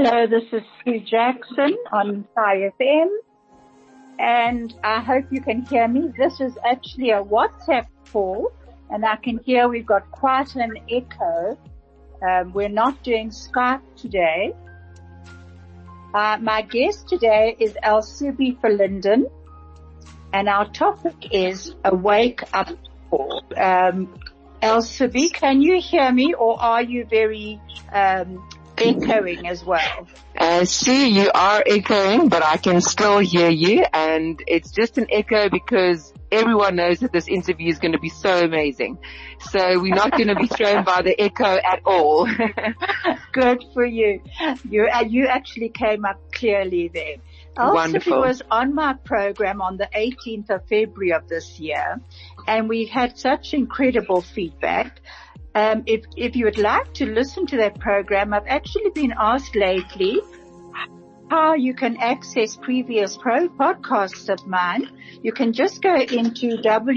Hello, this is Sue Jackson on FM and I hope you can hear me. This is actually a WhatsApp call and I can hear we've got quite an echo. Um, we're not doing Skype today. Uh, my guest today is Elsubie Verlinden, and our topic is a wake up call. Um, Alsubi, can you hear me or are you very um, echoing as well. Uh, see, you are echoing, but I can still hear you and it's just an echo because everyone knows that this interview is going to be so amazing. So we're not going to be thrown by the echo at all. Good for you. You, uh, you actually came up clearly there. Wonderful. was on my program on the 18th of February of this year and we had such incredible feedback. Um, if, if you would like to listen to that program, I've actually been asked lately how you can access previous pro podcasts of mine. You can just go into www.chai,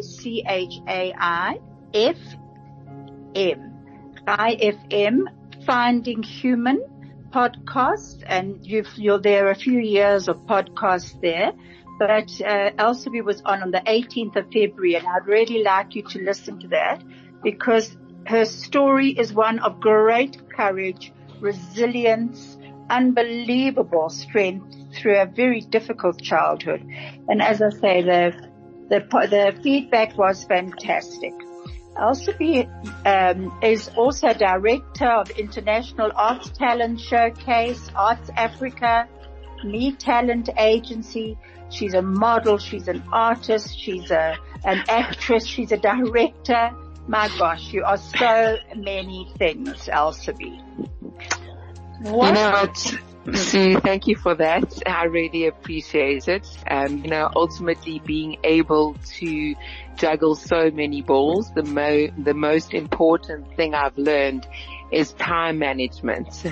C-H-A-I, F-M, Chai Finding Human podcast, and you've, you're there a few years of podcasts there but uh, Elsie was on on the 18th of February, and I'd really like you to listen to that because her story is one of great courage, resilience, unbelievable strength through a very difficult childhood. And as I say, the the, the feedback was fantastic. Elsie um, is also director of International Arts Talent Showcase, Arts Africa, Me Talent Agency, She's a model. She's an artist. She's a, an actress. She's a director. My gosh, you are so many things, Elsubie. What? You know? Sue, thank you for that. I really appreciate it. Um, you know, ultimately being able to juggle so many balls, the mo, the most important thing I've learned is time management.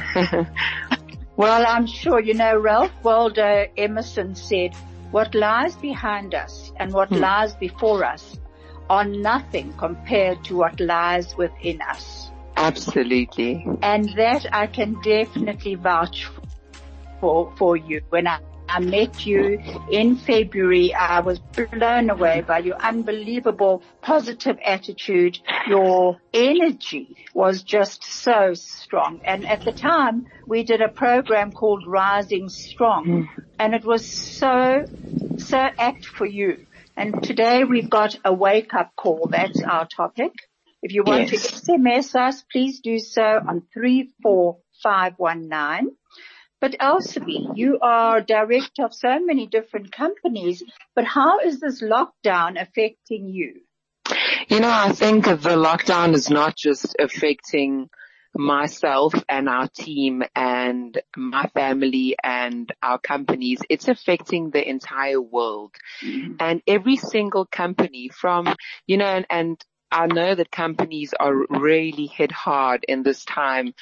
well, I'm sure, you know, Ralph Waldo Emerson said, what lies behind us and what hmm. lies before us are nothing compared to what lies within us. Absolutely. And that I can definitely vouch for, for you. When I, I met you in February, I was blown away by your unbelievable positive attitude. Your energy was just so strong. And at the time, we did a program called Rising Strong. And it was so, so apt for you. And today we've got a wake up call. That's our topic. If you want yes. to SMS us, please do so on 34519. But Elsie, you are director of so many different companies, but how is this lockdown affecting you? You know, I think the lockdown is not just affecting myself and our team and my family and our companies, it's affecting the entire world. Mm-hmm. And every single company from, you know, and, and I know that companies are really hit hard in this time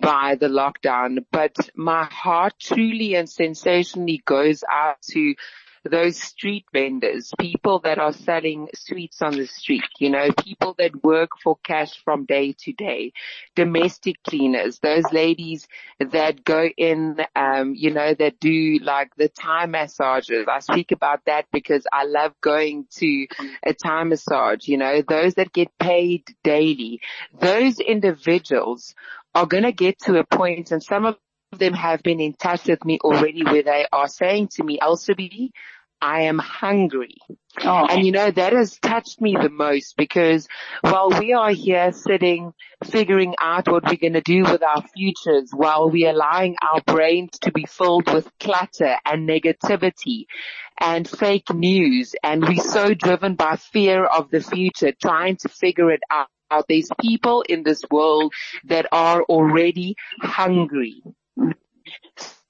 by the lockdown, but my heart truly and sensationally goes out to those street vendors, people that are selling sweets on the street, you know, people that work for cash from day to day, domestic cleaners, those ladies that go in, um, you know, that do like the Thai massages. I speak about that because I love going to a Thai massage, you know, those that get paid daily, those individuals are going to get to a point and some of them have been in touch with me already where they are saying to me, Elsubie, I am hungry. Oh. And you know, that has touched me the most because while we are here sitting, figuring out what we're going to do with our futures, while we're allowing our brains to be filled with clutter and negativity and fake news, and we're so driven by fear of the future, trying to figure it out there's people in this world that are already hungry.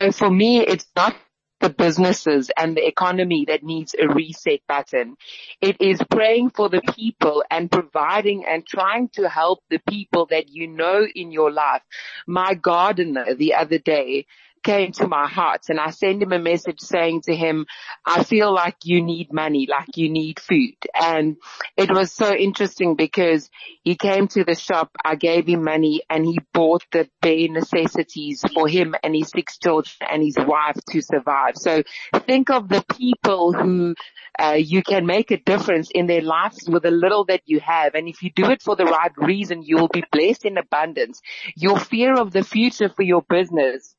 So for me, it's not the businesses and the economy that needs a reset button. It is praying for the people and providing and trying to help the people that you know in your life. My gardener the other day came to my heart and I sent him a message saying to him, I feel like you need money, like you need food. And it was so interesting because he came to the shop, I gave him money and he bought the bare necessities for him and his six children and his wife to survive. So think of the people who uh, you can make a difference in their lives with the little that you have. And if you do it for the right reason, you will be blessed in abundance. Your fear of the future for your business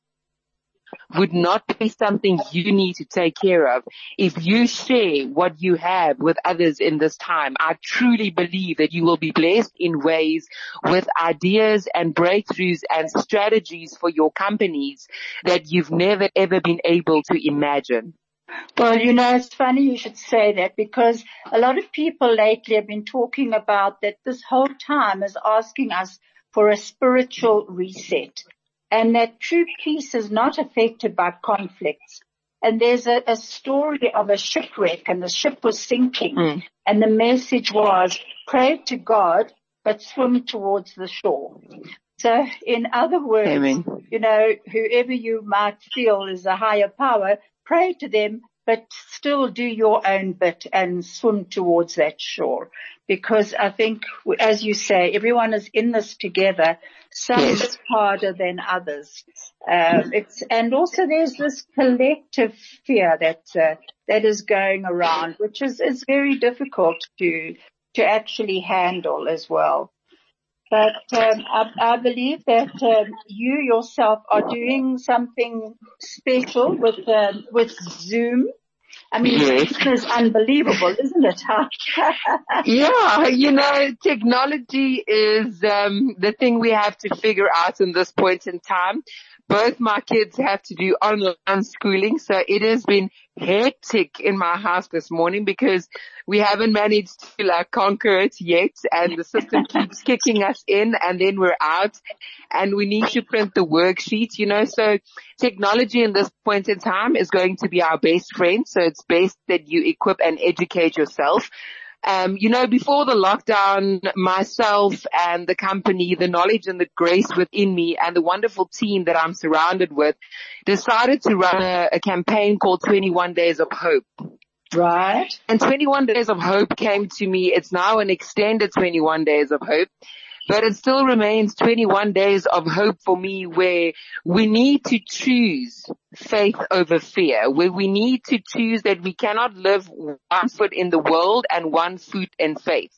would not be something you need to take care of. If you share what you have with others in this time, I truly believe that you will be blessed in ways with ideas and breakthroughs and strategies for your companies that you've never ever been able to imagine. Well, you know, it's funny you should say that because a lot of people lately have been talking about that this whole time is asking us for a spiritual reset and that true peace is not affected by conflicts. And there's a, a story of a shipwreck and the ship was sinking mm. and the message was pray to God, but swim towards the shore. So in other words, Amen. you know, whoever you might feel is a higher power, pray to them, but still do your own bit and swim towards that shore. Because I think, as you say, everyone is in this together. Some yes. is harder than others. Um, it's, and also there's this collective fear that, uh, that is going around, which is, is very difficult to, to actually handle as well. But um, I, I, believe that um, you yourself are doing something special with um, with Zoom. I mean, yes. it's unbelievable, isn't it? yeah, you know, technology is um, the thing we have to figure out in this point in time both my kids have to do online schooling. So it has been hectic in my house this morning because we haven't managed to like conquer it yet and the system keeps kicking us in and then we're out and we need to print the worksheet, you know, so technology in this point in time is going to be our best friend. So it's best that you equip and educate yourself. Um, you know, before the lockdown, myself and the company, the knowledge and the grace within me and the wonderful team that I'm surrounded with decided to run a, a campaign called 21 Days of Hope. Right. And 21 Days of Hope came to me. It's now an extended 21 Days of Hope but it still remains 21 days of hope for me where we need to choose faith over fear, where we need to choose that we cannot live one foot in the world and one foot in faith.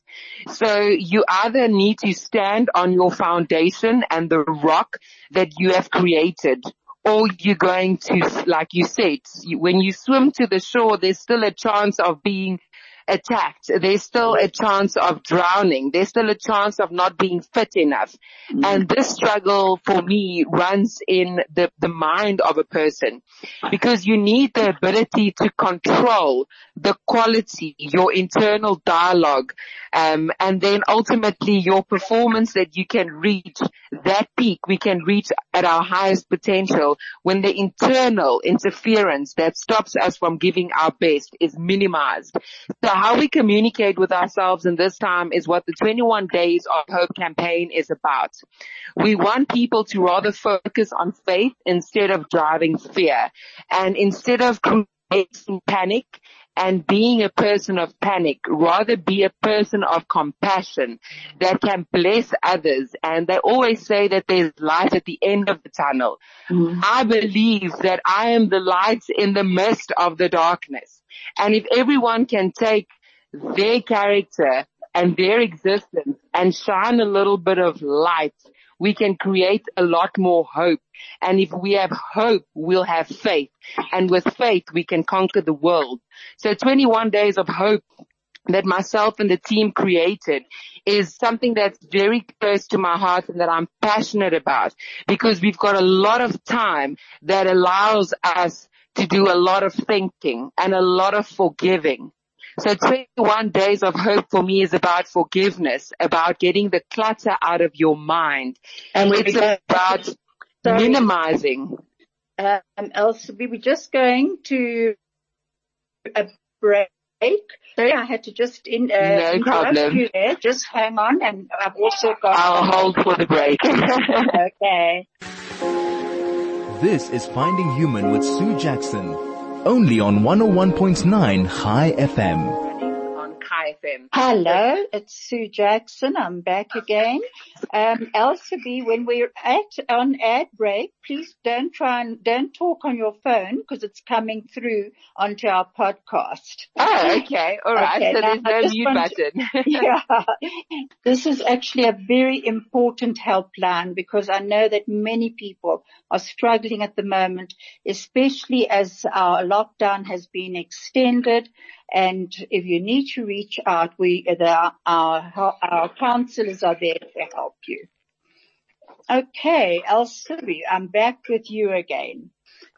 So you either need to stand on your foundation and the rock that you have created or you're going to, like you said, when you swim to the shore, there's still a chance of being attacked, there's still a chance of drowning. There's still a chance of not being fit enough. Mm-hmm. And this struggle for me runs in the, the mind of a person because you need the ability to control the quality, your internal dialogue, um, and then ultimately your performance that you can reach that peak we can reach at our highest potential when the internal interference that stops us from giving our best is minimized. So how we communicate with ourselves in this time is what the 21 Days of Hope campaign is about. We want people to rather focus on faith instead of driving fear. And instead of creating panic and being a person of panic, rather be a person of compassion that can bless others. And they always say that there's light at the end of the tunnel. Mm-hmm. I believe that I am the light in the midst of the darkness. And if everyone can take their character and their existence and shine a little bit of light, we can create a lot more hope. And if we have hope, we'll have faith. And with faith, we can conquer the world. So 21 days of hope that myself and the team created is something that's very close to my heart and that I'm passionate about because we've got a lot of time that allows us to do a lot of thinking and a lot of forgiving. So 21 days of hope for me is about forgiveness, about getting the clutter out of your mind. And it's about Sorry. minimizing. Um, Elsa, we were just going to a break. Sorry, I had to just in, uh, no problem. you there. Just hang on and I've also got... I'll hold for the break. okay. This is Finding Human with Sue Jackson. Only on 101.9 Chai FM. FM. Hello, it's Sue Jackson. I'm back again. Um, Elsubie, when we're at on ad break, please don't try and don't talk on your phone because it's coming through onto our podcast. Oh, okay. All right. Okay, so there's no mute button. yeah. This is actually a very important helpline because I know that many people are struggling at the moment, especially as our lockdown has been extended and if you need to reach out, we, the, our, our counselors are there to help you. Okay, Elsa, I'm back with you again.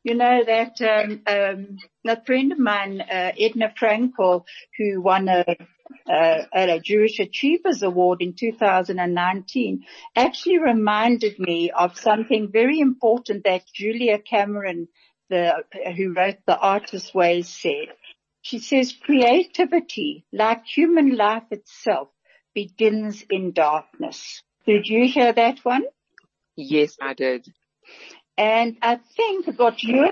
You know that um, um, a friend of mine, uh, Edna Frankel, who won a, a, a Jewish Achievers Award in 2019, actually reminded me of something very important that Julia Cameron, the who wrote The Artist's Way, said. She says creativity, like human life itself, begins in darkness. Did you hear that one? Yes, I did. And I think what you,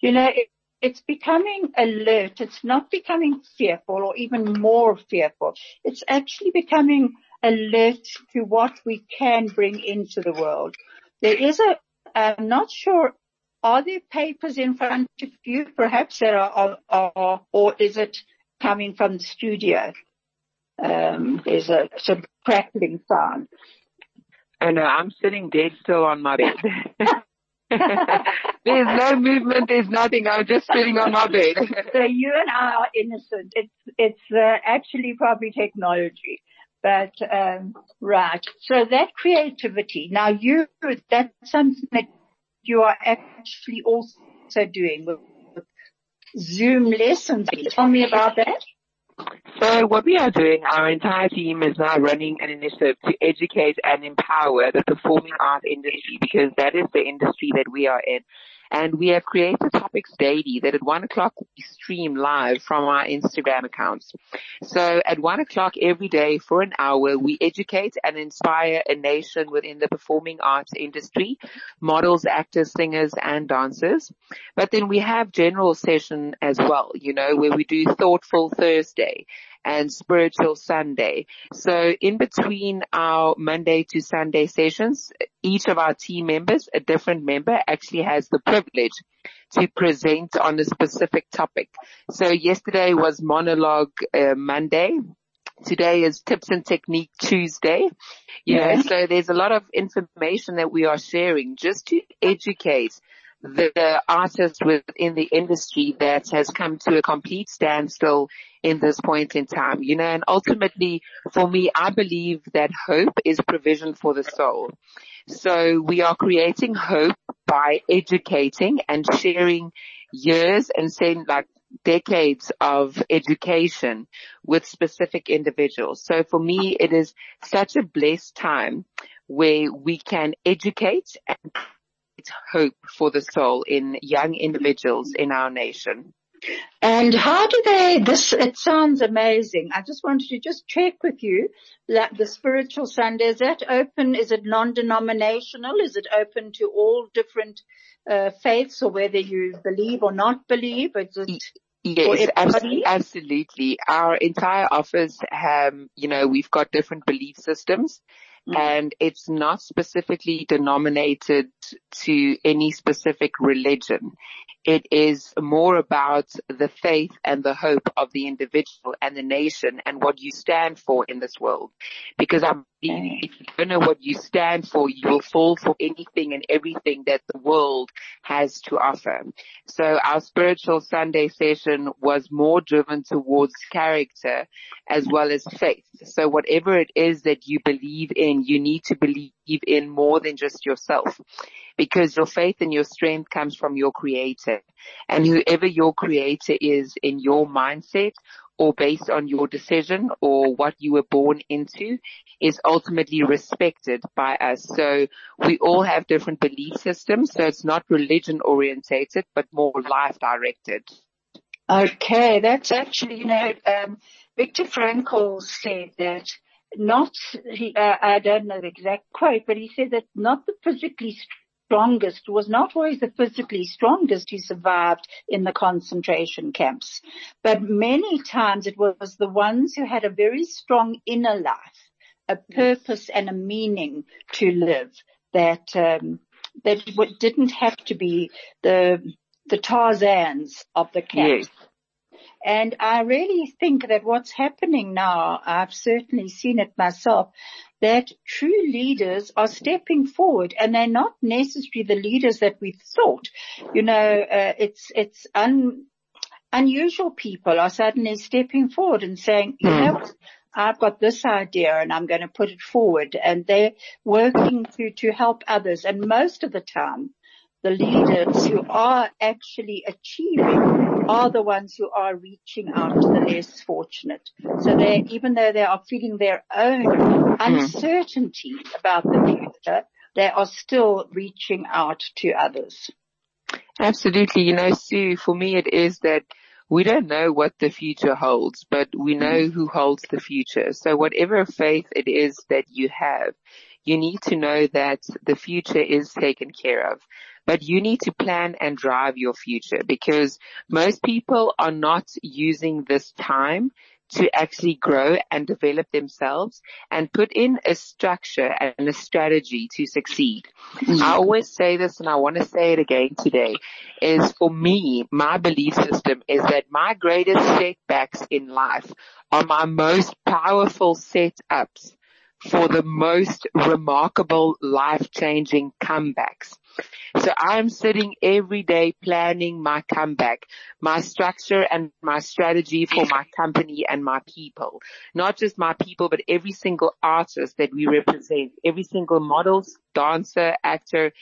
you know, it, it's becoming alert. It's not becoming fearful or even more fearful. It's actually becoming alert to what we can bring into the world. There is a, I'm not sure are there papers in front of you perhaps that are, are, are or is it coming from the studio? Um, there's a some crackling sound. I know, I'm sitting dead still on my bed. there's no movement, there's nothing, I'm just sitting on my bed. so you and I are innocent. It's, it's uh, actually probably technology. But, um, right. So that creativity, now you, that's something that you are actually also doing with, Zoom lessons. Tell me about that. So what we are doing, our entire team is now running an initiative to educate and empower the performing arts industry because that is the industry that we are in. And we have created topics daily that at one o'clock we stream live from our Instagram accounts. So at one o'clock every day for an hour, we educate and inspire a nation within the performing arts industry, models, actors, singers, and dancers. But then we have general session as well, you know, where we do thoughtful Thursday and spiritual Sunday. So in between our Monday to Sunday sessions, each of our team members, a different member actually has the privilege to present on a specific topic. So yesterday was monologue uh, Monday. Today is tips and technique Tuesday. You yeah. know, so there's a lot of information that we are sharing just to educate the artist within the industry that has come to a complete standstill in this point in time, you know, and ultimately for me, I believe that hope is provision for the soul. So we are creating hope by educating and sharing years and saying like decades of education with specific individuals. So for me, it is such a blessed time where we can educate and hope for the soul in young individuals in our nation. And how do they, this, it sounds amazing. I just wanted to just check with you that the spiritual Sunday, is that open? Is it non-denominational? Is it open to all different uh, faiths or whether you believe or not believe? Is it Yes, absolutely. Our entire office, um, you know, we've got different belief systems. Mm. and it's not specifically denominated to any specific religion. It is more about the faith and the hope of the individual and the nation and what you stand for in this world. Because I believe if you don't know what you stand for, you will fall for anything and everything that the world has to offer. So our spiritual Sunday session was more driven towards character as well as faith. So whatever it is that you believe in, you need to believe in more than just yourself because your faith and your strength comes from your creator and whoever your creator is in your mindset or based on your decision or what you were born into is ultimately respected by us. So we all have different belief systems. So it's not religion orientated, but more life directed. Okay. That's actually, you know, um, Viktor Frankl said that not, he, uh, I don't know the exact quote, but he said that not the physically strongest was not always the physically strongest who survived in the concentration camps, but many times it was the ones who had a very strong inner life, a purpose and a meaning to live that, um, that didn't have to be the, the Tarzans of the camps. Yes. And I really think that what's happening now, I've certainly seen it myself, that true leaders are stepping forward and they're not necessarily the leaders that we thought. You know, uh, it's, it's un, unusual people are suddenly stepping forward and saying, you hmm. know, I've got this idea and I'm going to put it forward and they're working to, to help others. And most of the time, the leaders who are actually achieving are the ones who are reaching out to the less fortunate. So they, even though they are feeling their own uncertainty about the future, they are still reaching out to others. Absolutely. You know, Sue, for me it is that we don't know what the future holds, but we know who holds the future. So whatever faith it is that you have, you need to know that the future is taken care of but you need to plan and drive your future because most people are not using this time to actually grow and develop themselves and put in a structure and a strategy to succeed. Mm-hmm. I always say this and I want to say it again today is for me, my belief system is that my greatest setbacks in life are my most powerful setups for the most remarkable life-changing comebacks. So I'm sitting every day planning my comeback, my structure and my strategy for my company and my people. Not just my people, but every single artist that we represent, every single model, dancer, actor,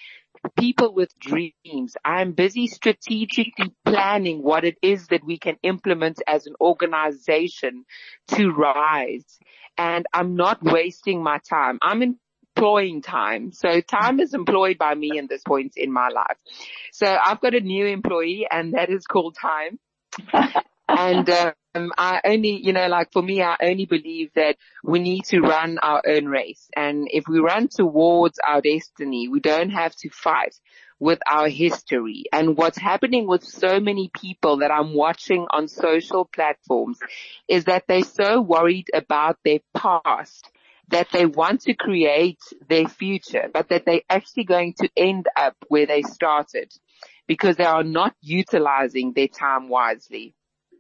people with dreams. I'm busy strategically planning what it is that we can implement as an organization to rise. And I'm not wasting my time. I'm employing time. So time is employed by me in this point in my life. So I've got a new employee and that is called time. and um, I only, you know, like for me, I only believe that we need to run our own race. And if we run towards our destiny, we don't have to fight with our history. And what's happening with so many people that I'm watching on social platforms is that they're so worried about their past that they want to create their future, but that they're actually going to end up where they started because they are not utilizing their time wisely.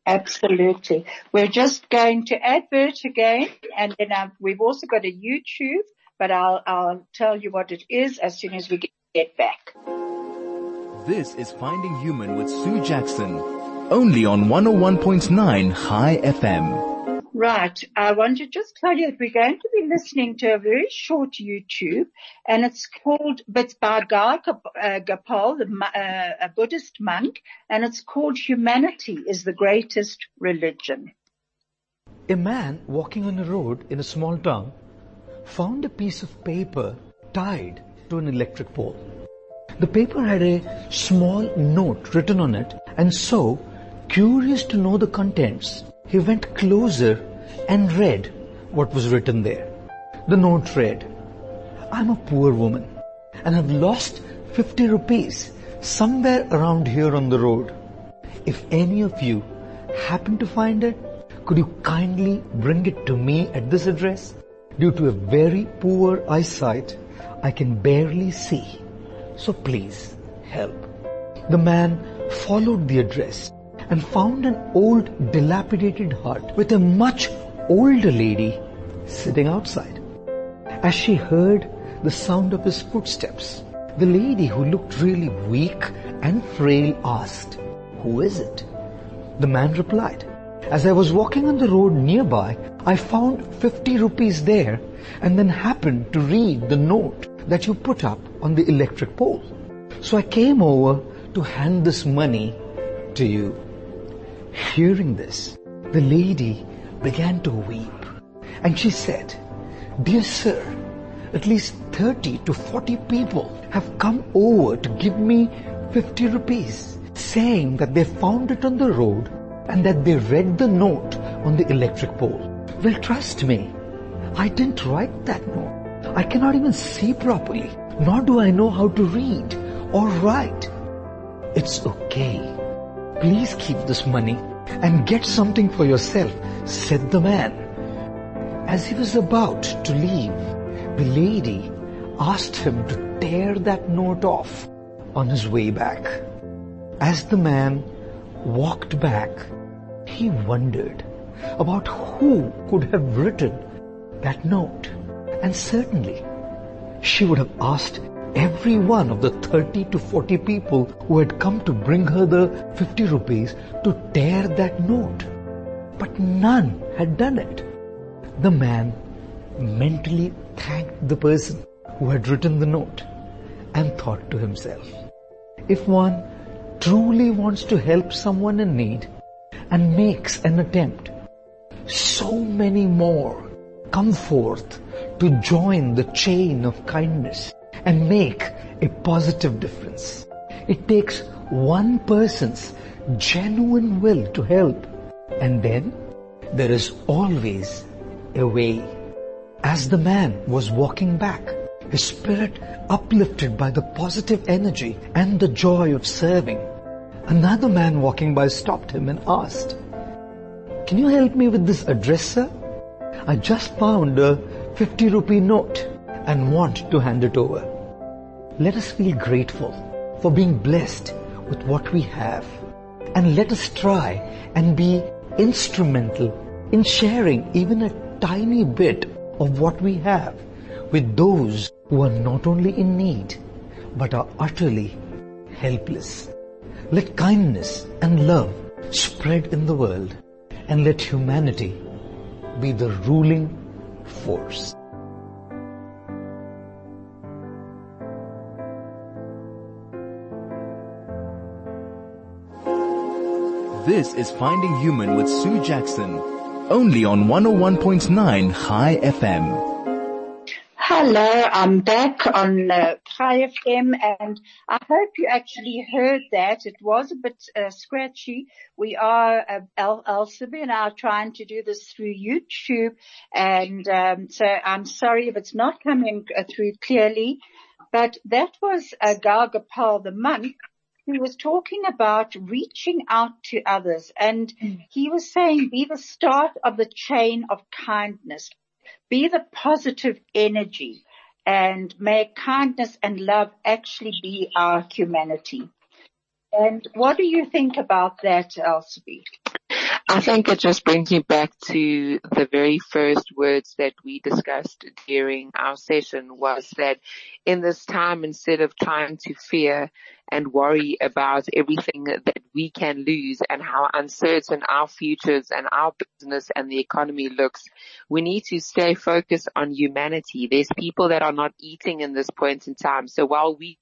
Absolutely. We're just going to advert again and then um, we've also got a YouTube, but I'll, I'll tell you what it is as soon as we get back. This is Finding Human with Sue Jackson, only on 101.9 Chai FM. Right. I want to just tell you that we're going to be listening to a very short YouTube and it's called, it's by Gaur uh, Gopal, uh, a Buddhist monk, and it's called Humanity is the Greatest Religion. A man walking on a road in a small town found a piece of paper tied to an electric pole. The paper had a small note written on it and so, curious to know the contents, he went closer and read what was written there. The note read, I'm a poor woman and have lost 50 rupees somewhere around here on the road. If any of you happen to find it, could you kindly bring it to me at this address? Due to a very poor eyesight, I can barely see. So please help. The man followed the address and found an old dilapidated hut with a much older lady sitting outside. As she heard the sound of his footsteps, the lady who looked really weak and frail asked, Who is it? The man replied, As I was walking on the road nearby, I found 50 rupees there and then happened to read the note that you put up on the electric pole. So I came over to hand this money to you. Hearing this, The lady began to weep and she said, Dear sir, at least 30 to 40 people have come over to give me 50 rupees saying that they found it on the road and that they read the note on the electric pole. Well, trust me, I didn't write that note. I cannot even see properly, nor do I know how to read or write. It's okay. Please keep this money and get something for yourself, said the man. As he was about to leave, the lady asked him to tear that note off on his way back. As the man walked back, he wondered about who could have written that note. And certainly, she would have asked every one of the 30 to 40 people who had come to bring her the 50 rupees to tear that note. But none had done it. The man mentally thanked the person who had written the note and thought to himself, if one truly wants to help someone in need and makes an attempt, so many more come forth to join the chain of kindness and make a positive difference. It takes one person's genuine will to help and then there is always a way. As the man was walking back, his spirit uplifted by the positive energy and the joy of serving, another man walking by stopped him and asked, Can you help me with this address, sir? I just found a 50 rupee note and want to hand it over. Let us feel grateful for being blessed with what we have and let us try and be instrumental in sharing even a tiny bit of what we have with those who are not only in need but are utterly helpless. Let kindness and love spread in the world and let humanity be the ruling force. This is Finding Human with Sue Jackson, only on 101.9 Chai FM. Hello, I'm back on uh, Chai FM and I hope you actually heard that. It was a bit uh, scratchy. We are, uh, Elsubie and I are trying to do this through YouTube and um, so I'm sorry if it's not coming uh, through clearly. But that was uh, Gaur Gopal, the monk, he was talking about reaching out to others and hmm. he was saying be the start of the chain of kindness. Be the positive energy and may kindness and love actually be our humanity. And what do you think about that, Elsubie? I think it just brings me back to the very first words that we discussed during our session was that in this time, instead of trying to fear and worry about everything that we can lose and how uncertain our futures and our business and the economy looks, we need to stay focused on humanity. There's people that are not eating in this point in time. So while we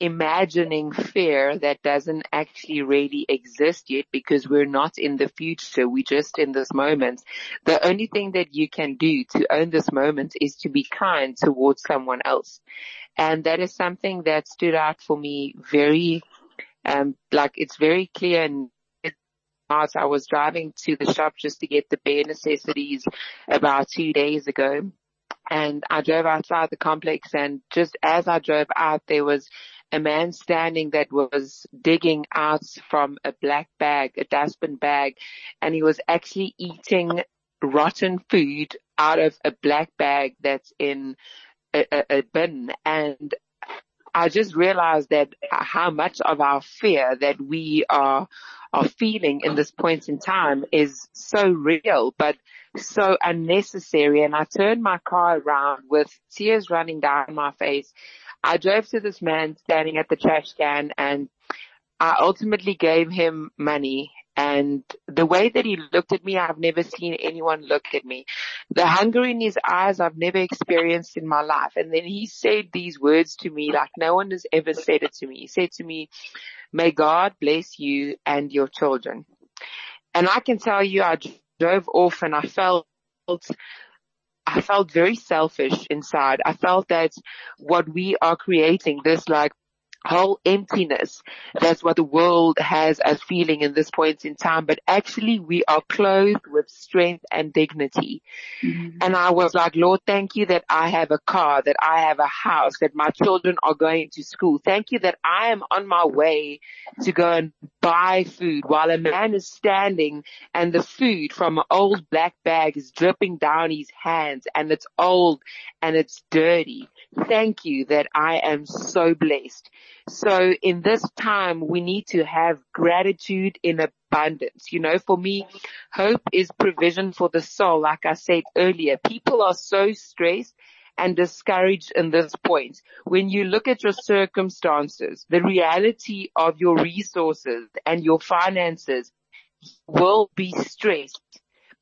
imagining fear that doesn't actually really exist yet because we're not in the future. We're just in this moment. The only thing that you can do to own this moment is to be kind towards someone else. And that is something that stood out for me very, um, like it's very clear and I was driving to the shop just to get the bare necessities about two days ago and I drove outside the complex and just as I drove out there was a man standing that was digging out from a black bag, a dustbin bag, and he was actually eating rotten food out of a black bag that's in a, a, a bin. And I just realized that how much of our fear that we are, are feeling in this point in time is so real, but so unnecessary. And I turned my car around with tears running down my face I drove to this man standing at the trash can and I ultimately gave him money and the way that he looked at me, I've never seen anyone look at me. The hunger in his eyes I've never experienced in my life. And then he said these words to me like no one has ever said it to me. He said to me, may God bless you and your children. And I can tell you, I drove off and I felt, I felt very selfish inside. I felt that what we are creating, this like whole emptiness. That's what the world has as feeling in this point in time. But actually we are clothed with strength and dignity. Mm-hmm. And I was like, Lord, thank you that I have a car, that I have a house, that my children are going to school. Thank you that I am on my way to go and buy food while a man is standing and the food from an old black bag is dripping down his hands and it's old and it's dirty. Thank you that I am so blessed. So in this time, we need to have gratitude in abundance. You know, for me, hope is provision for the soul. Like I said earlier, people are so stressed and discouraged in this point. When you look at your circumstances, the reality of your resources and your finances will be stressed.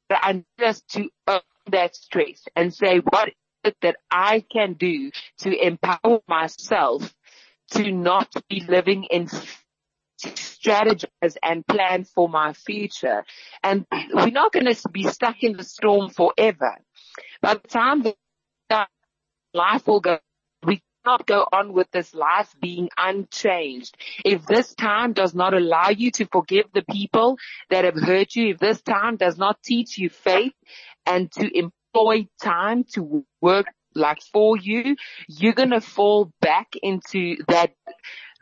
But I need us to own that stress and say, what that I can do to empower myself to not be living in strategize and plan for my future. And we're not going to be stuck in the storm forever. By the time that life will go, we cannot go on with this life being unchanged. If this time does not allow you to forgive the people that have hurt you, if this time does not teach you faith and to employ time to work like for you, you're going to fall back into that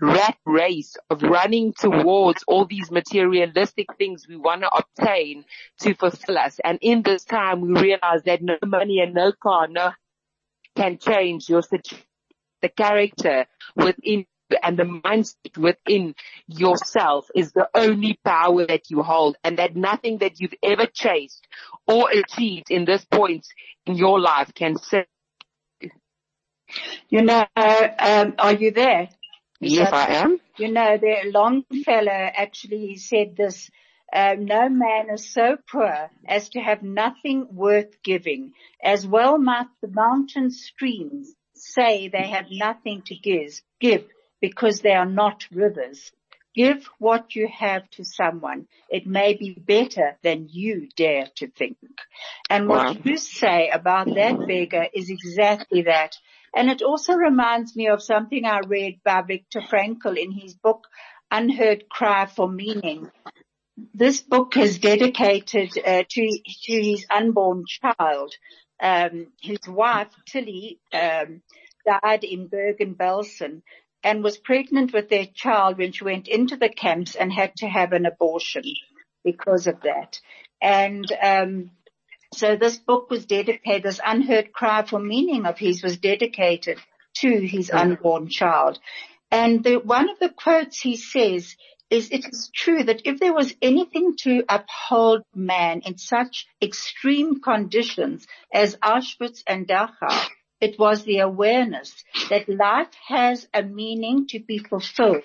rat race of running towards all these materialistic things we want to obtain to fulfill us. And in this time, we realize that no money and no car, no can change your situation, the character within and the mindset within yourself is the only power that you hold and that nothing that you've ever chased or achieved in this point in your life can save you know, um, are you there? Yes, I am. You know, the Longfellow actually said this, uh, no man is so poor as to have nothing worth giving. As well might the mountain streams say they have nothing to give, give because they are not rivers. Give what you have to someone. It may be better than you dare to think. And what wow. you say about that beggar is exactly that. And it also reminds me of something I read by Viktor Frankl in his book, Unheard Cry for Meaning. This book is dedicated uh, to, to his unborn child. Um, his wife, Tilly, um, died in Bergen-Belsen and was pregnant with their child when she went into the camps and had to have an abortion because of that. And um, so this book was dedicated, this unheard cry for meaning of his was dedicated to his unborn child. And the, one of the quotes he says is, it is true that if there was anything to uphold man in such extreme conditions as Auschwitz and Dachau, it was the awareness that life has a meaning to be fulfilled,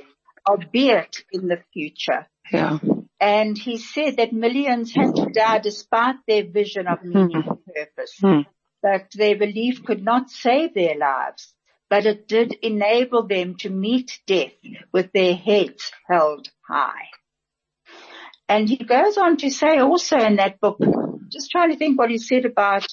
albeit in the future. Yeah. And he said that millions had to die despite their vision of meaning mm-hmm. and purpose. Mm. That their belief could not save their lives, but it did enable them to meet death with their heads held high. And he goes on to say also in that book, just trying to think what he said about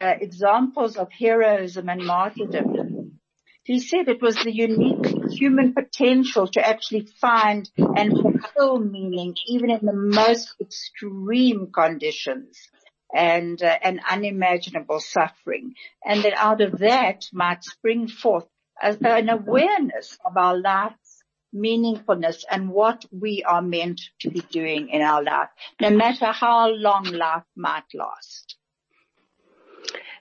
examples of heroism and martyrdom. He said it was the unique human potential to actually find and fulfill meaning even in the most extreme conditions and uh, and unimaginable suffering and that out of that might spring forth an awareness of our life's meaningfulness and what we are meant to be doing in our life no matter how long life might last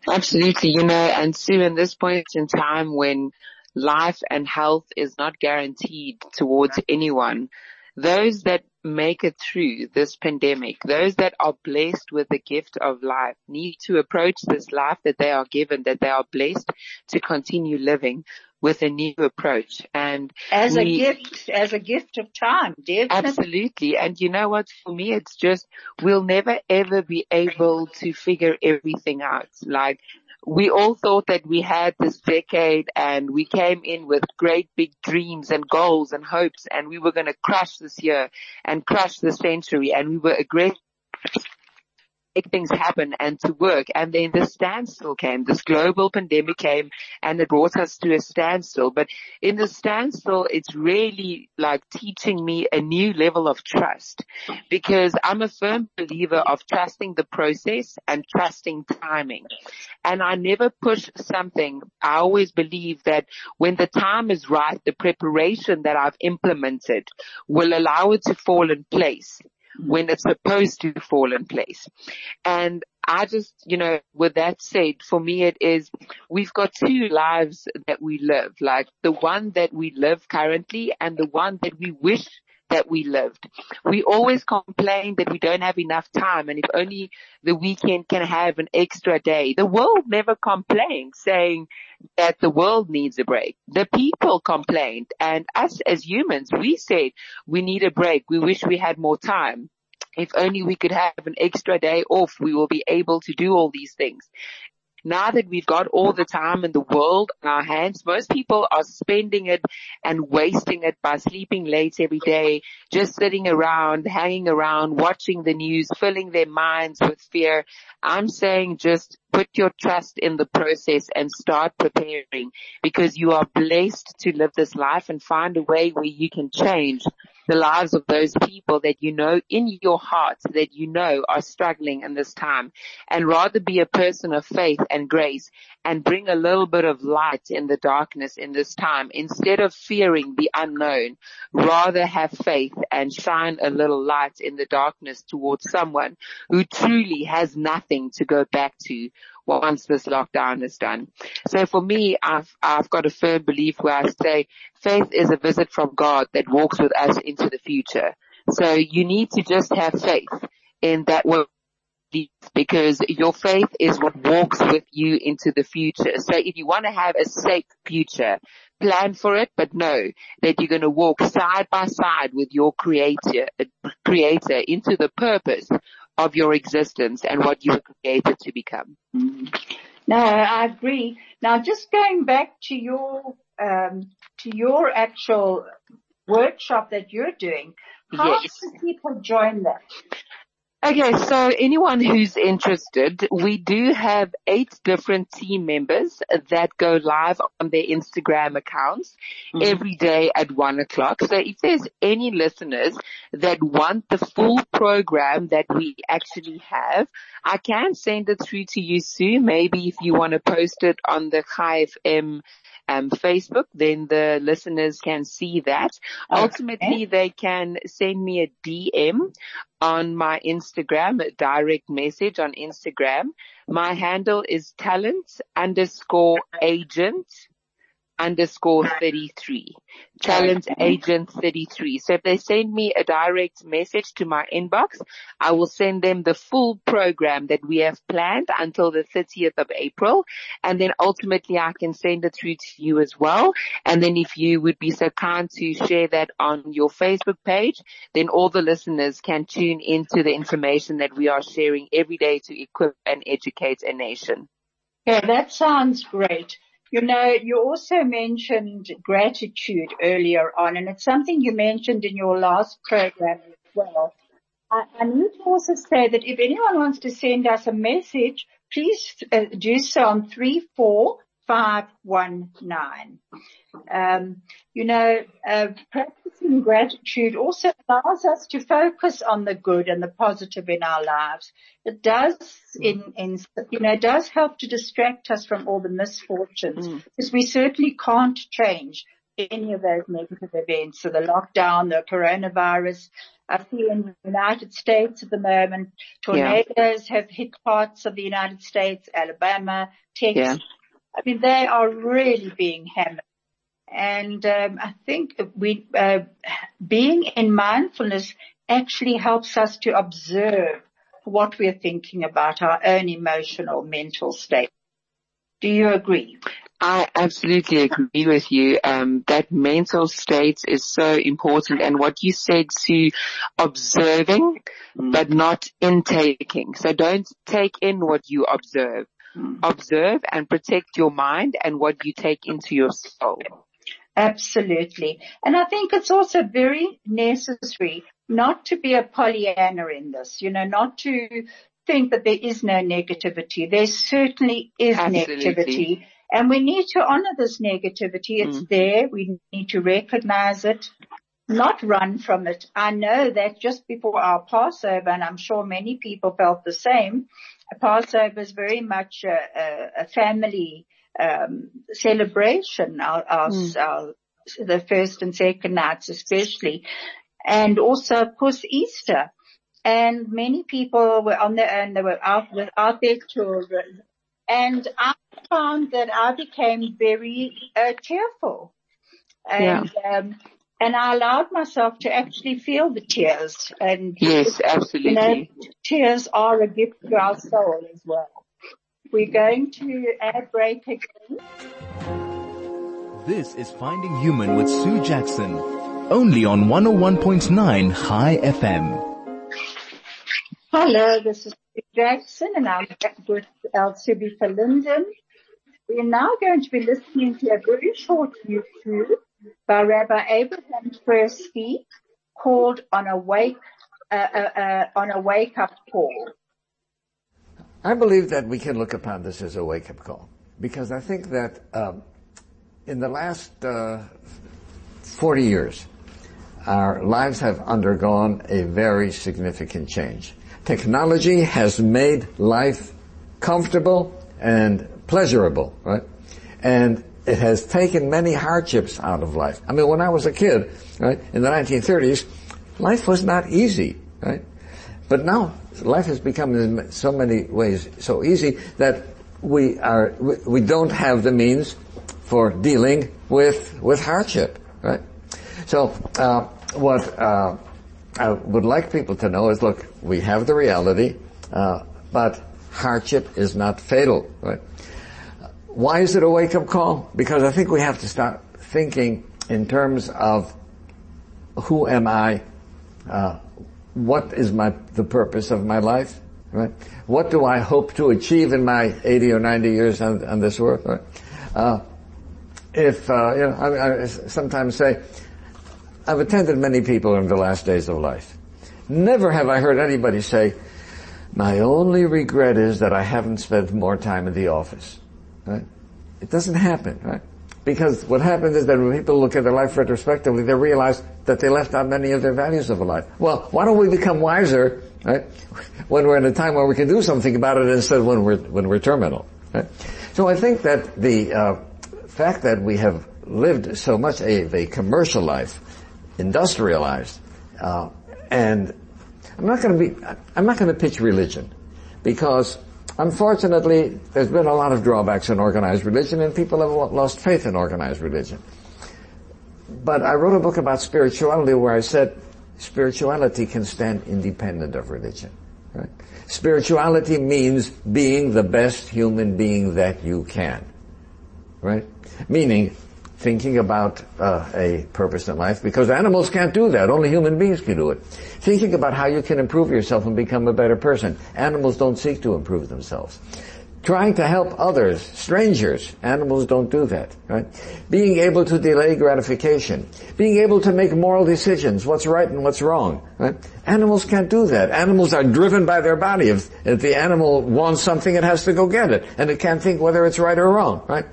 Absolutely, you know, and Sue, in this point in time when life and health is not guaranteed towards anyone. Those that make it through this pandemic, those that are blessed with the gift of life need to approach this life that they are given, that they are blessed to continue living with a new approach and as we, a gift, as a gift of time, definitely. Absolutely. And you know what? For me, it's just, we'll never ever be able to figure everything out. Like we all thought that we had this decade and we came in with great big dreams and goals and hopes and we were going to crush this year and crush the century and we were aggressive make things happen and to work. And then the standstill came, this global pandemic came and it brought us to a standstill. But in the standstill, it's really like teaching me a new level of trust because I'm a firm believer of trusting the process and trusting timing. And I never push something. I always believe that when the time is right, the preparation that I've implemented will allow it to fall in place when it's supposed to fall in place. And I just, you know, with that said, for me it is, we've got two lives that we live, like the one that we live currently and the one that we wish that we lived. We always complain that we don't have enough time and if only the weekend can have an extra day. The world never complained saying that the world needs a break. The people complained and us as humans, we said we need a break. We wish we had more time. If only we could have an extra day off, we will be able to do all these things now that we've got all the time in the world in our hands, most people are spending it and wasting it by sleeping late every day, just sitting around, hanging around, watching the news, filling their minds with fear. I'm saying just put your trust in the process and start preparing because you are blessed to live this life and find a way where you can change the lives of those people that you know in your heart that you know are struggling in this time. And rather be a person of faith and grace and bring a little bit of light in the darkness in this time. Instead of fearing the unknown, rather have faith and shine a little light in the darkness towards someone who truly has nothing to go back to once this lockdown is done. So for me, I've, I've got a firm belief where I say faith is a visit from God that walks with us into the future. So you need to just have faith in that way because your faith is what walks with you into the future. So if you want to have a safe future, plan for it, but know that you're going to walk side by side with your creator, creator into the purpose of your existence and what you were created to become. No, I agree. Now, just going back to your um, to your actual workshop that you're doing, how yes. can people join that? Okay, so anyone who's interested, we do have eight different team members that go live on their Instagram accounts mm-hmm. every day at one o'clock. So if there's any listeners that want the full program that we actually have, I can send it through to you soon. Maybe if you want to post it on the Chai FM um, Facebook, then the listeners can see that. Okay. Ultimately, they can send me a DM on my Instagram, direct message on Instagram. My handle is talent underscore agent underscore 33. Challenge agent 33. So if they send me a direct message to my inbox, I will send them the full program that we have planned until the 30th of April. And then ultimately I can send it through to you as well. And then if you would be so kind to share that on your Facebook page, then all the listeners can tune into the information that we are sharing every day to equip and educate a nation. Yeah, that sounds great. You know, you also mentioned gratitude earlier on, and it's something you mentioned in your last program as well. I, I need to also say that if anyone wants to send us a message, please uh, do so on three four 519. Um, you know, uh, practicing gratitude also allows us to focus on the good and the positive in our lives. It does in, in, you know, does help to distract us from all the misfortunes mm. because we certainly can't change any of those negative events. So the lockdown, the coronavirus, I see in the United States at the moment, tornadoes yeah. have hit parts of the United States, Alabama, Texas. Yeah. I mean, they are really being hammered. And um, I think we uh, being in mindfulness actually helps us to observe what we're thinking about our own emotional mental state. Do you agree? I absolutely agree with you. Um, that mental state is so important, and what you said to observing, mm. but not intaking. So don't take in what you observe Hmm. observe and protect your mind and what you take into your soul. Absolutely. And I think it's also very necessary not to be a Pollyanna in this, you know, not to think that there is no negativity. There certainly is Absolutely. negativity. And we need to honor this negativity. It's hmm. there. We need to recognize it, not run from it. I know that just before our Passover, and I'm sure many people felt the same, Passover is very much a, a, family um, celebration. Our, our, our, the first and second nights especially, and also of course Easter. And many people were on their own. They were out without their children, and I found that I became very uh, tearful, and um, and I allowed myself to actually feel the tears. And Yes, you know, absolutely. tears are a gift to our soul as well. We're going to add break again. This is Finding Human with Sue Jackson. Only on 101.9 Chai FM. Hello, this is Sue Jackson and I'm back with Elsubie Verlinden. We are now going to be listening to a very short YouTube by Rabbi Abraham Twerski called On a Wake, uh, uh, uh, on a Wake Up Call. I believe that we can look upon this as a wake-up call because I think that um, in the last uh, 40 years, our lives have undergone a very significant change. Technology has made life comfortable and pleasurable, right? And it has taken many hardships out of life. I mean, when I was a kid, right, in the 1930s, life was not easy, right? But now life has become in so many ways so easy that we are we, don't have the means for dealing with with hardship, right? So uh, what uh, I would like people to know is, look, we have the reality, uh, but hardship is not fatal, right? Why is it a wake-up call? Because I think we have to start thinking in terms of who am I, uh, what is my the purpose of my life, right? What do I hope to achieve in my 80 or 90 years on, on this earth, right? Uh, if uh, you know, I, I sometimes say, I've attended many people in the last days of life. Never have I heard anybody say, my only regret is that I haven't spent more time in the office. Right? It doesn't happen, right? Because what happens is that when people look at their life retrospectively, they realize that they left out many of their values of a life. Well, why don't we become wiser, right? When we're in a time where we can do something about it instead of when we're, when we're terminal, right? So I think that the, uh, fact that we have lived so much a, a commercial life, industrialized, uh, and I'm not going to be, I'm not going to pitch religion because unfortunately there's been a lot of drawbacks in organized religion and people have lost faith in organized religion. But I wrote a book about spirituality where I said spirituality can stand independent of religion. Right? Spirituality means being the best human being that you can. Right? Meaning, thinking about uh, a purpose in life because animals can't do that. Only human beings can do it. Thinking about how you can improve yourself and become a better person. Animals don't seek to improve themselves. Trying to help others, strangers. Animals don't do that, right? Being able to delay gratification. Being able to make moral decisions, what's right and what's wrong, right? Animals can't do that. Animals are driven by their body. If, if the animal wants something, it has to go get it. And it can't think whether it's right or wrong, right?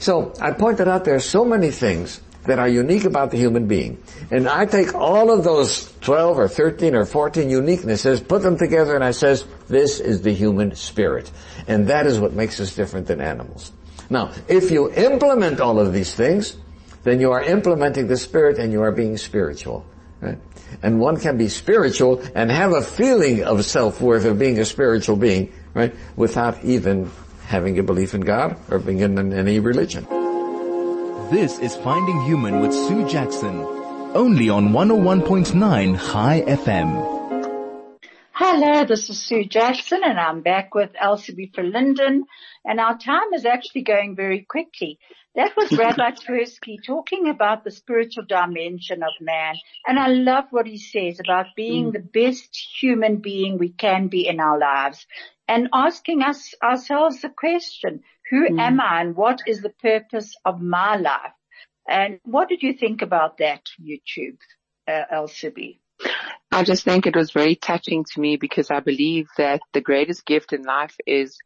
So I pointed out there are so many things that are unique about the human being. And I take all of those 12 or 13 or 14 uniquenesses, put them together and I says, this is the human spirit. And that is what makes us different than animals. Now, if you implement all of these things, then you are implementing the spirit and you are being spiritual. Right? And one can be spiritual and have a feeling of self-worth of being a spiritual being, right? Without even having a belief in God or being in any religion. This is Finding Human with Sue Jackson. Only on 101.9 Chai FM. Hello, this is Sue Jackson and I'm back with Elsie Verlinden and our time is actually going very quickly. That was Rabbi Twerski talking about the spiritual dimension of man and I love what he says about being mm. the best human being we can be in our lives. and asking us ourselves the question, who mm. am I and what is the purpose of my life? And what did you think about that, YouTube, uh, Elsie? I just think it was very touching to me because I believe that the greatest gift in life is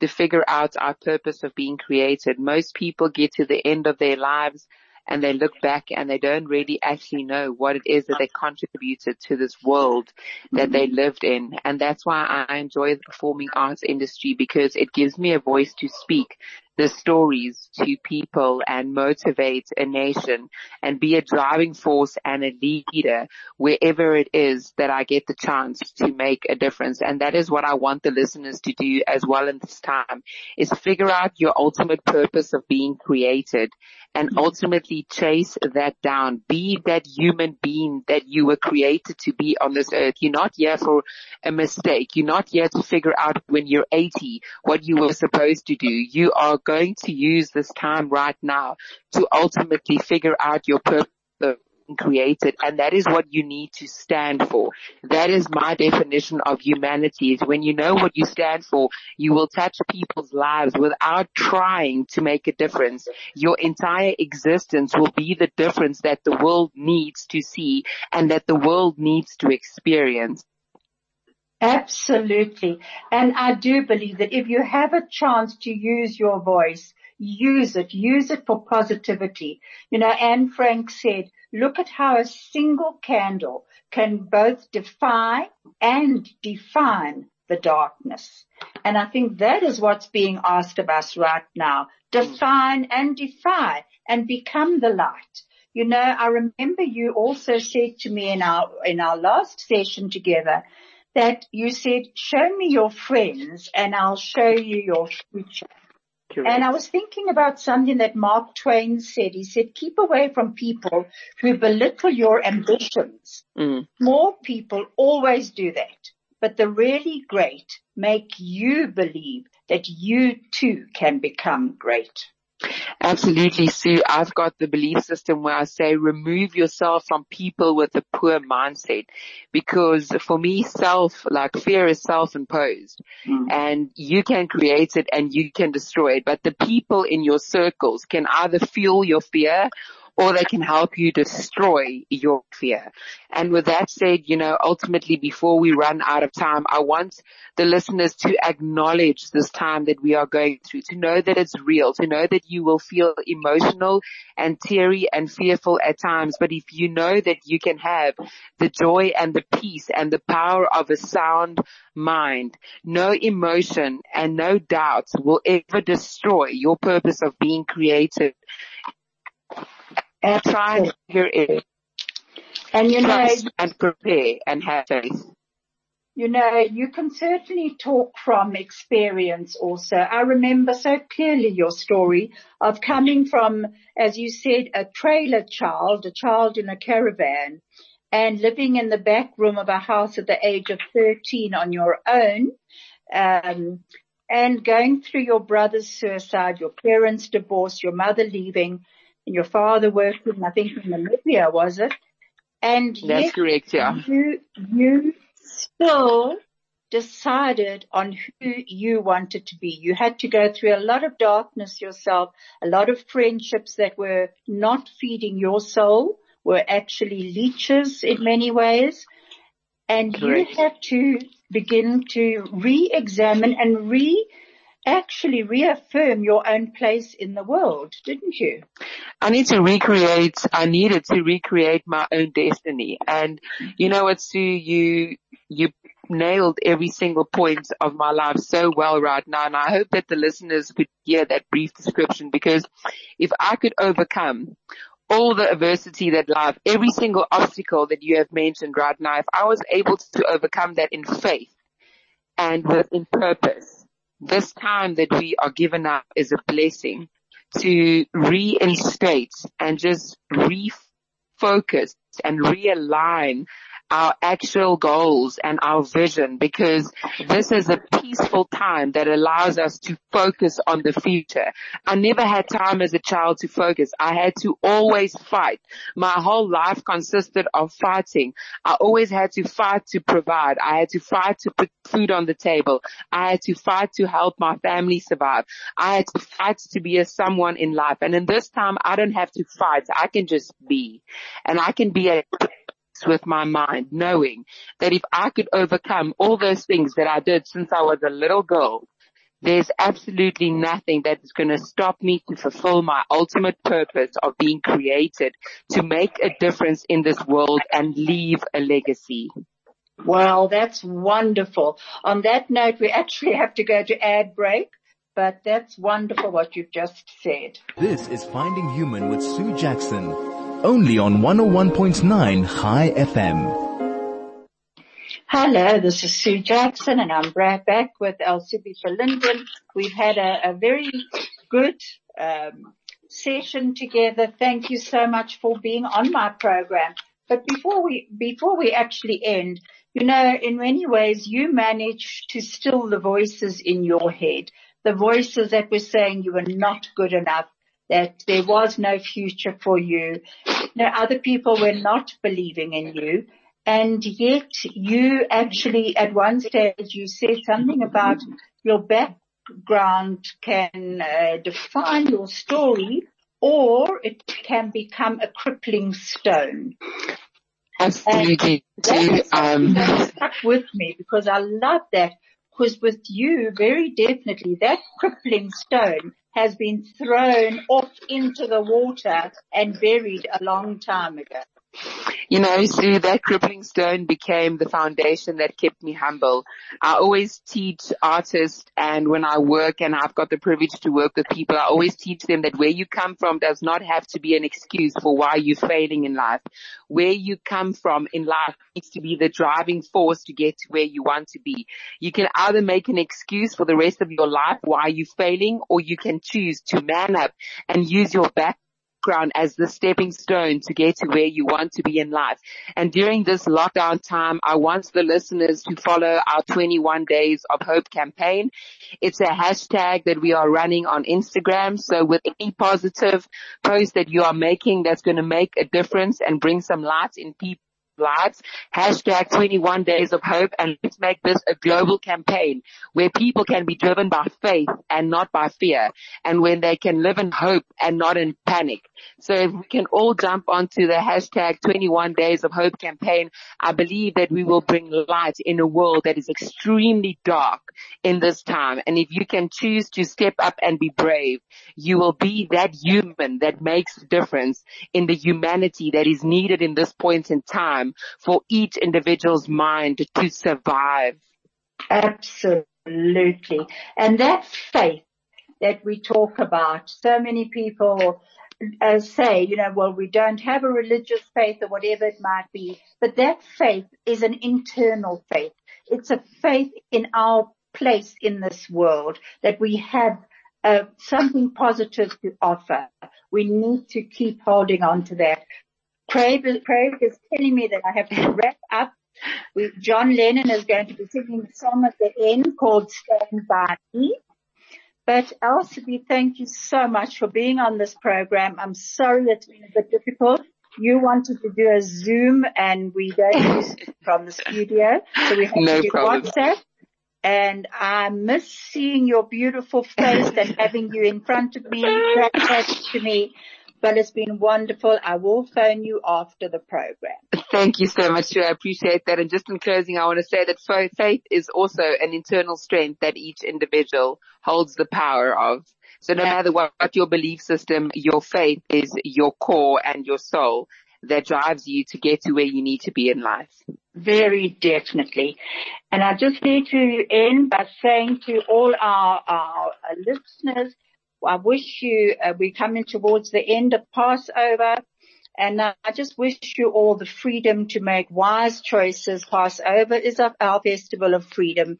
to figure out our purpose of being created. Most people get to the end of their lives and they look back and they don't really actually know what it is that they contributed to this world that they lived in. And that's why I enjoy the performing arts industry because it gives me a voice to speak the stories to people and motivate a nation and be a driving force and a leader wherever it is that I get the chance to make a difference. And that is what I want the listeners to do as well in this time is figure out your ultimate purpose of being created and ultimately chase that down. Be that human being that you were created to be on this earth. You're not here for a mistake. You're not here to figure out when you're 80 what you were supposed to do. You are going to use this time right now to ultimately figure out your purpose created and that is what you need to stand for. That is my definition of humanity is when you know what you stand for, you will touch people's lives without trying to make a difference. Your entire existence will be the difference that the world needs to see and that the world needs to experience. Absolutely. And I do believe that if you have a chance to use your voice, use it, use it for positivity. You know, Anne Frank said, look at how a single candle can both defy and define the darkness. And I think that is what's being asked of us right now. Define and defy and become the light. You know, I remember you also said to me in our, in our last session together that you said, show me your friends and I'll show you your future. Correct. And I was thinking about something that Mark Twain said. He said, keep away from people who belittle your ambitions. Mm. More people always do that. But the really great make you believe that you too can become great. Absolutely, Sue. I've got the belief system where I say remove yourself from people with a poor mindset because for me, self, like fear is self-imposed mm. and you can create it and you can destroy it. But the people in your circles can either fuel your fear or they can help you destroy your fear. And with that said, you know, ultimately before we run out of time, I want the listeners to acknowledge this time that we are going through, to know that it's real, to know that you will feel emotional and teary and fearful at times. But if you know that you can have the joy and the peace and the power of a sound mind, no emotion and no doubts will ever destroy your purpose of being created and try and figure it. And you know, and prepare and have faith. You know, you can certainly talk from experience also. I remember so clearly your story of coming from, as you said, a trailer child, a child in a caravan and living in the back room of a house at the age of 13 on your own. Um, and going through your brother's suicide, your parents' divorce, your mother leaving, and your father worked working, I think in Namibia, was it? And that's correct, yeah. You, you still decided on who you wanted to be. You had to go through a lot of darkness yourself, a lot of friendships that were not feeding your soul, were actually leeches in many ways. And Correct. you had to begin to re-examine and re- actually reaffirm your own place in the world, didn't you? I need to recreate, I needed to recreate my own destiny. And you know what, Sue, you, you nailed every single point of my life so well right now. And I hope that the listeners could hear that brief description because if I could overcome all the adversity that life, every single obstacle that you have mentioned right now, if I was able to overcome that in faith and with in purpose, this time that we are given up is a blessing to reinstate and just refocus and realign our actual goals and our vision because this is a peaceful time that allows us to focus on the future. I never had time as a child to focus. I had to always fight. My whole life consisted of fighting. I always had to fight to provide. I had to fight to put food on the table. I had to fight to help my family survive. I had to fight to be a someone in life. And in this time, I don't have to fight. I can just be and I can be at with my mind knowing that if I could overcome all those things that I did since I was a little girl, there's absolutely nothing that is going to stop me to fulfill my ultimate purpose of being created to make a difference in this world and leave a legacy. Well, that's wonderful. On that note, we actually have to go to ad break, but that's wonderful what you've just said. This is Finding Human with Sue Jackson, only on 101.9 Chai FM. Hello, this is Sue Jackson and I'm right back with Elsie Verlinden. We've had a, a very good um, session together. Thank you so much for being on my program. But before we, before we actually end, you know, in many ways you managed to still the voices in your head, the voices that were saying you were not good enough, that there was no future for you. Know, other people were not believing in you. And yet you actually at one stage you said something about your background can uh, define your story or it can become a crippling stone. Absolutely. That um, stuck with me because I love that because with you, very definitely, that crippling stone has been thrown off into the water and buried a long time ago. You know, Sue, that crippling stone became the foundation that kept me humble. I always teach artists and when I work and I've got the privilege to work with people, I always teach them that where you come from does not have to be an excuse for why you're failing in life. Where you come from in life needs to be the driving force to get to where you want to be. You can either make an excuse for the rest of your life why you're failing or you can choose to man up and use your back background as the stepping stone to get to where you want to be in life. And during this lockdown time, I want the listeners to follow our 21 days of hope campaign. It's a hashtag that we are running on Instagram. So with any positive post that you are making that's going to make a difference and bring some light in people lives, hashtag 21 days of hope and let's make this a global campaign where people can be driven by faith and not by fear and when they can live in hope and not in panic. So if we can all jump onto the hashtag 21 days of hope campaign, I believe that we will bring light in a world that is extremely dark in this time. And if you can choose to step up and be brave, you will be that human that makes a difference in the humanity that is needed in this point in time time for each individual's mind to survive. Absolutely. And that faith that we talk about, so many people uh, say, you know, well, we don't have a religious faith or whatever it might be, but that faith is an internal faith. It's a faith in our place in this world that we have uh, something positive to offer. We need to keep holding on to that. Craig, Craig is telling me that I have to wrap up. We, John Lennon is going to be singing a song at the end called Stand By Me. But Elsie, thank you so much for being on this program. I'm sorry it's been a bit difficult. You wanted to do a Zoom and we don't use it from the studio. So we have no to do problem. WhatsApp. And I miss seeing your beautiful face and having you in front of me, chat to me but it's been wonderful. I will phone you after the program. Thank you so much, Sue. I appreciate that. And just in closing, I want to say that faith is also an internal strength that each individual holds the power of. So no matter what, what your belief system, your faith is your core and your soul that drives you to get to where you need to be in life. Very definitely. And I just need to end by saying to all our, our listeners, I wish you, uh, we're coming towards the end of Passover and I just wish you all the freedom to make wise choices. Passover is our festival of freedom.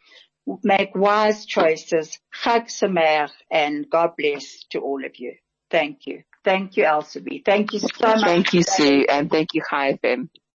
Make wise choices. Chag Sameach and God bless to all of you. Thank you. Thank you, Elsie. Thank you so much. Thank you, Sue, and thank you, Chai.